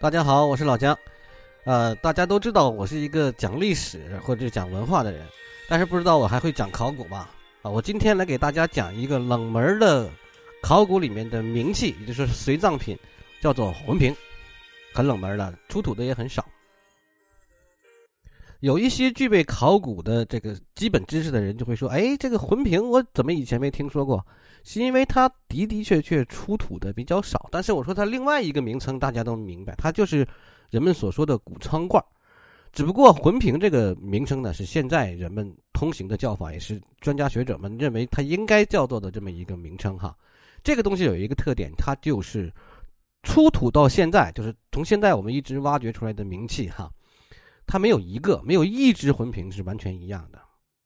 大家好，我是老姜。呃，大家都知道我是一个讲历史或者讲文化的人，但是不知道我还会讲考古吧？啊，我今天来给大家讲一个冷门的考古里面的名器，也就是随葬品，叫做魂瓶，很冷门的，出土的也很少。有一些具备考古的这个基本知识的人就会说：“哎，这个魂瓶我怎么以前没听说过？”是因为它的的确确出土的比较少。但是我说它另外一个名称大家都明白，它就是人们所说的谷仓罐。只不过魂瓶这个名称呢，是现在人们通行的叫法，也是专家学者们认为它应该叫做的这么一个名称哈。这个东西有一个特点，它就是出土到现在，就是从现在我们一直挖掘出来的名器哈。它没有一个，没有一只魂瓶是完全一样的。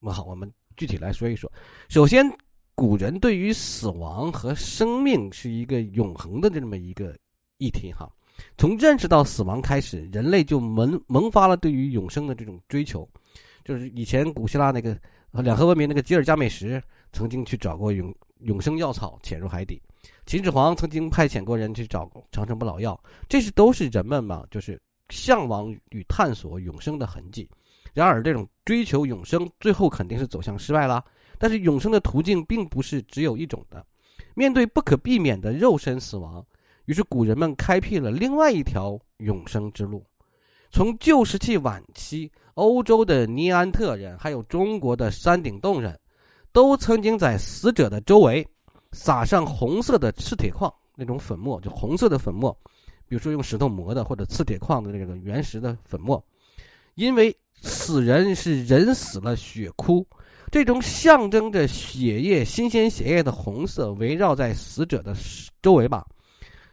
那好，我们具体来说一说。首先，古人对于死亡和生命是一个永恒的这么一个议题哈。从认识到死亡开始，人类就萌萌发了对于永生的这种追求。就是以前古希腊那个两河文明那个吉尔伽美什曾经去找过永永生药草潜入海底，秦始皇曾经派遣过人去找长生不老药，这是都是人们嘛，就是。向往与探索永生的痕迹，然而这种追求永生，最后肯定是走向失败了。但是永生的途径并不是只有一种的，面对不可避免的肉身死亡，于是古人们开辟了另外一条永生之路。从旧石器晚期，欧洲的尼安特人，还有中国的山顶洞人，都曾经在死者的周围撒上红色的赤铁矿那种粉末，就红色的粉末。比如说用石头磨的，或者刺铁矿的这个原石的粉末，因为死人是人死了血枯，这种象征着血液、新鲜血液的红色围绕在死者的周围吧，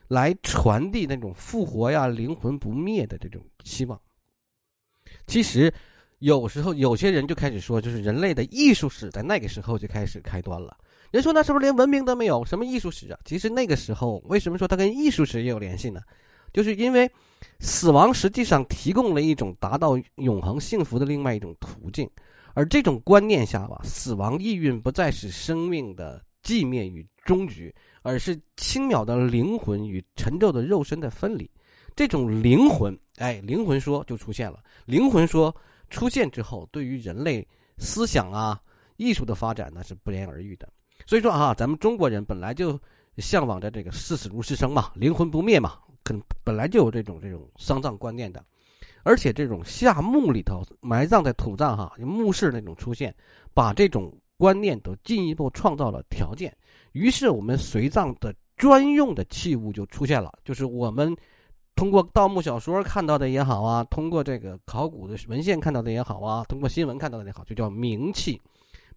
来传递那种复活呀、灵魂不灭的这种希望。其实，有时候有些人就开始说，就是人类的艺术史在那个时候就开始开端了。人说那是不是连文明都没有？什么艺术史啊？其实那个时候为什么说它跟艺术史也有联系呢？就是因为死亡实际上提供了一种达到永恒幸福的另外一种途径，而这种观念下吧，死亡意蕴不再是生命的寂灭与终局，而是轻渺的灵魂与沉重的肉身的分离。这种灵魂，哎，灵魂说就出现了。灵魂说出现之后，对于人类思想啊、艺术的发展那是不言而喻的。所以说啊，咱们中国人本来就向往着这个视死如是生嘛，灵魂不灭嘛，可能本来就有这种这种丧葬观念的，而且这种下墓里头埋葬在土葬哈，墓室那种出现，把这种观念都进一步创造了条件。于是我们随葬的专用的器物就出现了，就是我们通过盗墓小说看到的也好啊，通过这个考古的文献看到的也好啊，通过新闻看到的也好，就叫冥器，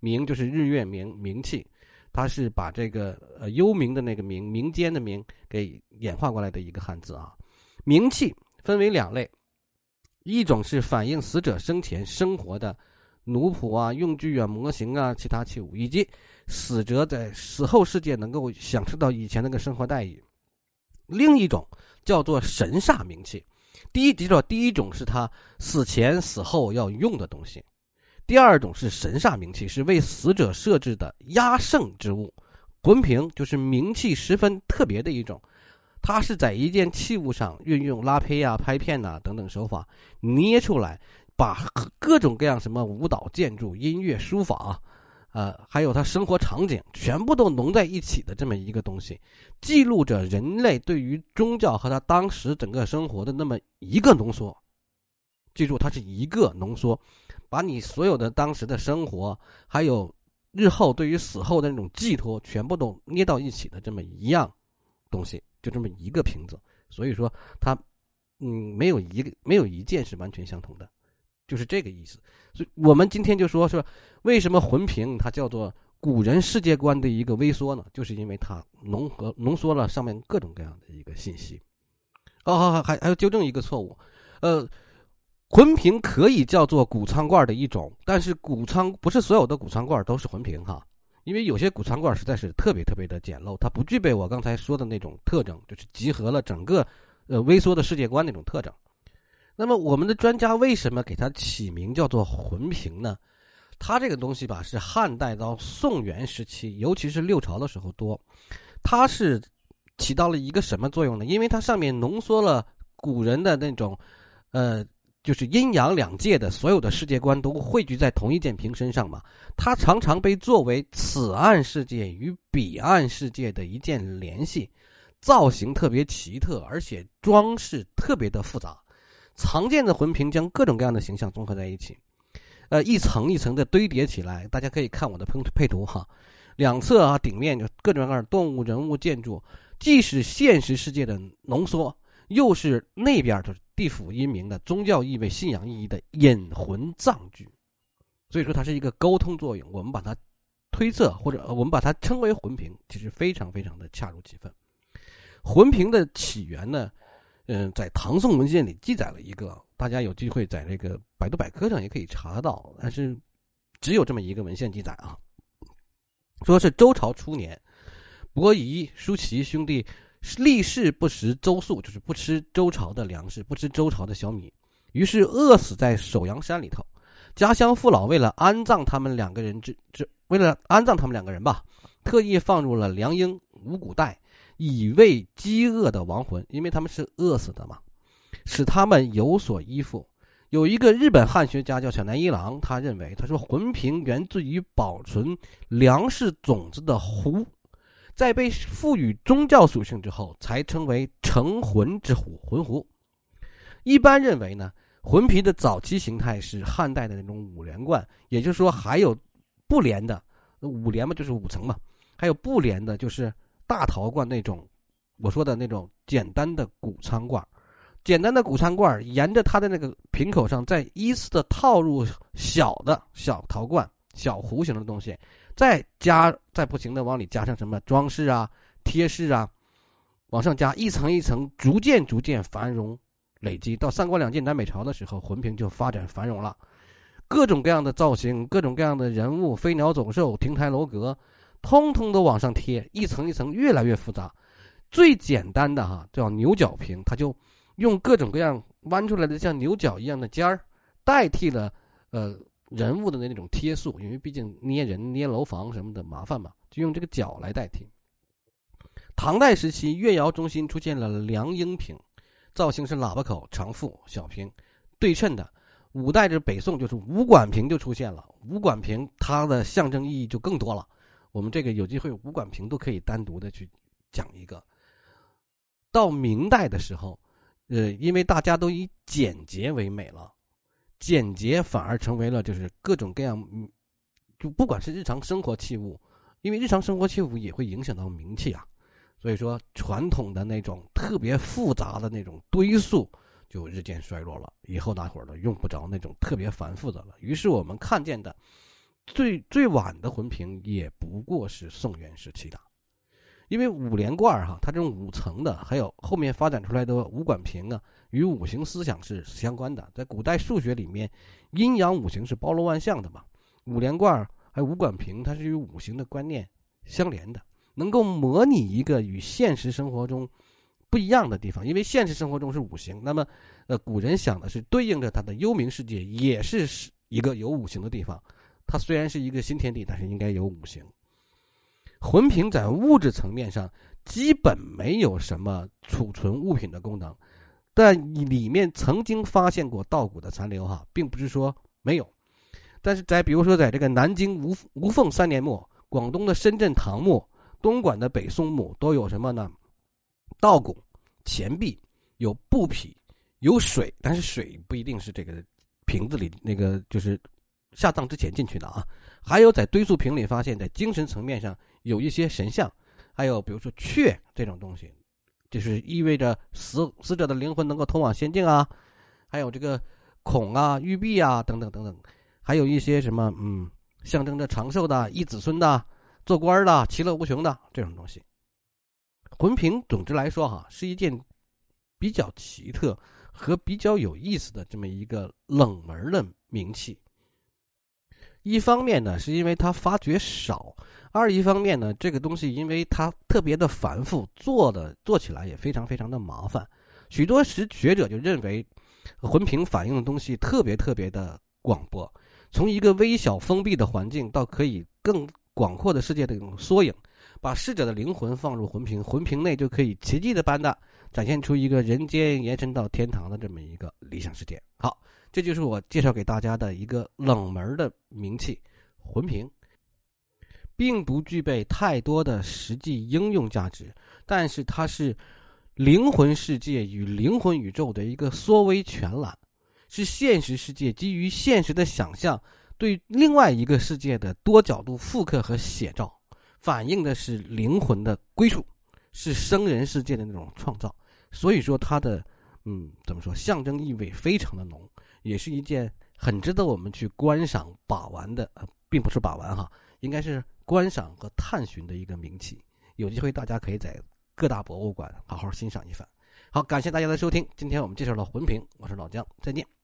冥就是日月冥冥器。它是把这个呃幽冥的那个冥民间的冥给演化过来的一个汉字啊。冥器分为两类，一种是反映死者生前生活的奴仆啊、用具啊、模型啊、其他器物，以及死者在死后世界能够享受到以前那个生活待遇；另一种叫做神煞冥器。第一，记住，第一种是他死前死后要用的东西。第二种是神煞冥器，是为死者设置的压胜之物。魂瓶就是冥器十分特别的一种，它是在一件器物上运用拉胚啊、拍片呐等等手法捏出来，把各种各样什么舞蹈、建筑、音乐、书法，啊呃，还有他生活场景全部都浓在一起的这么一个东西，记录着人类对于宗教和他当时整个生活的那么一个浓缩。记住，它是一个浓缩。把你所有的当时的生活，还有日后对于死后的那种寄托，全部都捏到一起的这么一样东西，就这么一个瓶子。所以说，它嗯，没有一个没有一件是完全相同的，就是这个意思。所以我们今天就说说，为什么魂瓶它叫做古人世界观的一个微缩呢？就是因为它浓合浓缩了上面各种各样的一个信息。哦，好，好，还还要纠正一个错误，呃。魂瓶可以叫做谷仓罐的一种，但是谷仓不是所有的谷仓罐都是魂瓶哈，因为有些谷仓罐实在是特别特别的简陋，它不具备我刚才说的那种特征，就是集合了整个呃微缩的世界观那种特征。那么我们的专家为什么给它起名叫做魂瓶呢？它这个东西吧，是汉代到宋元时期，尤其是六朝的时候多，它是起到了一个什么作用呢？因为它上面浓缩了。古人的那种，呃，就是阴阳两界的所有的世界观都汇聚在同一件瓶身上嘛。它常常被作为此岸世界与彼岸世界的一件联系，造型特别奇特，而且装饰特别的复杂。常见的魂瓶将各种各样的形象综合在一起，呃，一层一层的堆叠起来。大家可以看我的配配图哈，两侧啊，顶面就各种各样的动物、人物、建筑。既是现实世界的浓缩，又是那边的地府阴明的宗教意味、信仰意义的引魂葬具，所以说它是一个沟通作用。我们把它推测或者我们把它称为魂瓶，其实非常非常的恰如其分。魂瓶的起源呢，嗯，在唐宋文献里记载了一个，大家有机会在这个百度百科上也可以查到，但是只有这么一个文献记载啊，说是周朝初年。伯夷、叔齐兄弟立誓不食周粟，就是不吃周朝的粮食，不吃周朝的小米，于是饿死在首阳山里头。家乡父老为了安葬他们两个人之之，为了安葬他们两个人吧，特意放入了良鹰、五谷袋，以慰饥饿的亡魂，因为他们是饿死的嘛，使他们有所依附。有一个日本汉学家叫小南一郎，他认为，他说魂瓶源自于保存粮食种子的壶。在被赋予宗教属性之后，才称为成魂之壶魂壶。一般认为呢，魂瓶的早期形态是汉代的那种五连冠，也就是说还有不连的五连嘛，就是五层嘛，还有不连的，就是大陶罐那种。我说的那种简单的谷仓罐，简单的谷仓罐，沿着它的那个瓶口上再依次的套入小的小陶罐、小弧形的东西。再加，再不停的往里加上什么装饰啊、贴饰啊，往上加一层一层，逐渐逐渐繁荣累积。到三国两晋南北朝的时候，魂瓶就发展繁荣了，各种各样的造型、各种各样的人物、飞鸟走兽、亭台楼阁，通通都往上贴，一层一层越来越复杂。最简单的哈叫牛角瓶，它就用各种各样弯出来的像牛角一样的尖儿，代替了呃。人物的那种贴塑，因为毕竟捏人、捏楼房什么的麻烦嘛，就用这个角来代替。唐代时期，越窑中心出现了梁英瓶，造型是喇叭口、长腹、小瓶，对称的。五代至北宋，就是五管瓶就出现了。五管瓶它的象征意义就更多了。我们这个有机会，五管瓶都可以单独的去讲一个。到明代的时候，呃，因为大家都以简洁为美了。简洁反而成为了就是各种各样，就不管是日常生活器物，因为日常生活器物也会影响到名气啊，所以说传统的那种特别复杂的那种堆塑就日渐衰落了。以后大伙儿都用不着那种特别繁复的了。于是我们看见的最最晚的魂瓶也不过是宋元时期的。因为五连罐哈，它这种五层的，还有后面发展出来的五管瓶啊，与五行思想是相关的。在古代数学里面，阴阳五行是包罗万象的嘛。五连罐还有五管瓶，它是与五行的观念相连的，能够模拟一个与现实生活中不一样的地方。因为现实生活中是五行，那么呃，古人想的是对应着他的幽冥世界，也是是一个有五行的地方。它虽然是一个新天地，但是应该有五行。魂瓶在物质层面上基本没有什么储存物品的功能，但里面曾经发现过稻谷的残留，哈，并不是说没有。但是在比如说，在这个南京吴吴凤三年墓、广东的深圳唐墓、东莞的北宋墓，都有什么呢？稻谷、钱币、有布匹、有水，但是水不一定是这个瓶子里那个，就是下葬之前进去的啊。还有在堆塑瓶里发现，在精神层面上。有一些神像，还有比如说雀这种东西，就是意味着死死者的灵魂能够通往仙境啊。还有这个孔啊、玉璧啊等等等等，还有一些什么嗯，象征着长寿的、一子孙的、做官的、其乐无穷的这种东西。魂瓶，总之来说哈，是一件比较奇特和比较有意思的这么一个冷门的名器。一方面呢，是因为它发掘少；二一方面呢，这个东西因为它特别的繁复，做的做起来也非常非常的麻烦。许多时学者就认为，魂瓶反映的东西特别特别的广博，从一个微小封闭的环境到可以更广阔的世界的一种缩影。把逝者的灵魂放入魂瓶，魂瓶内就可以奇迹的般的展现出一个人间延伸到天堂的这么一个理想世界。好，这就是我介绍给大家的一个冷门的名器——魂瓶，并不具备太多的实际应用价值，但是它是灵魂世界与灵魂宇宙的一个缩微全览，是现实世界基于现实的想象对另外一个世界的多角度复刻和写照。反映的是灵魂的归属，是生人世界的那种创造，所以说它的，嗯，怎么说，象征意味非常的浓，也是一件很值得我们去观赏把玩的，呃，并不是把玩哈，应该是观赏和探寻的一个名器。有机会大家可以在各大博物馆好好欣赏一番。好，感谢大家的收听，今天我们介绍了魂瓶，我是老姜，再见。